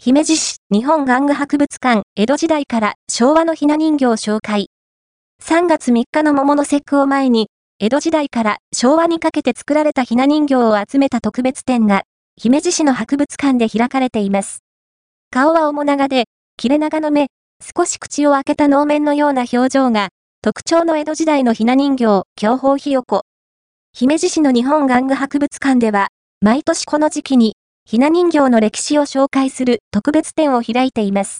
姫路市日本玩具博物館江戸時代から昭和のひな人形紹介。3月3日の桃の節句を前に、江戸時代から昭和にかけて作られたひな人形を集めた特別展が、姫路市の博物館で開かれています。顔は面長で、切れ長の目、少し口を開けた能面のような表情が、特徴の江戸時代のひな人形、享保ひよこ。姫路市の日本玩具博物館では、毎年この時期に、ひな人形の歴史を紹介する特別展を開いています。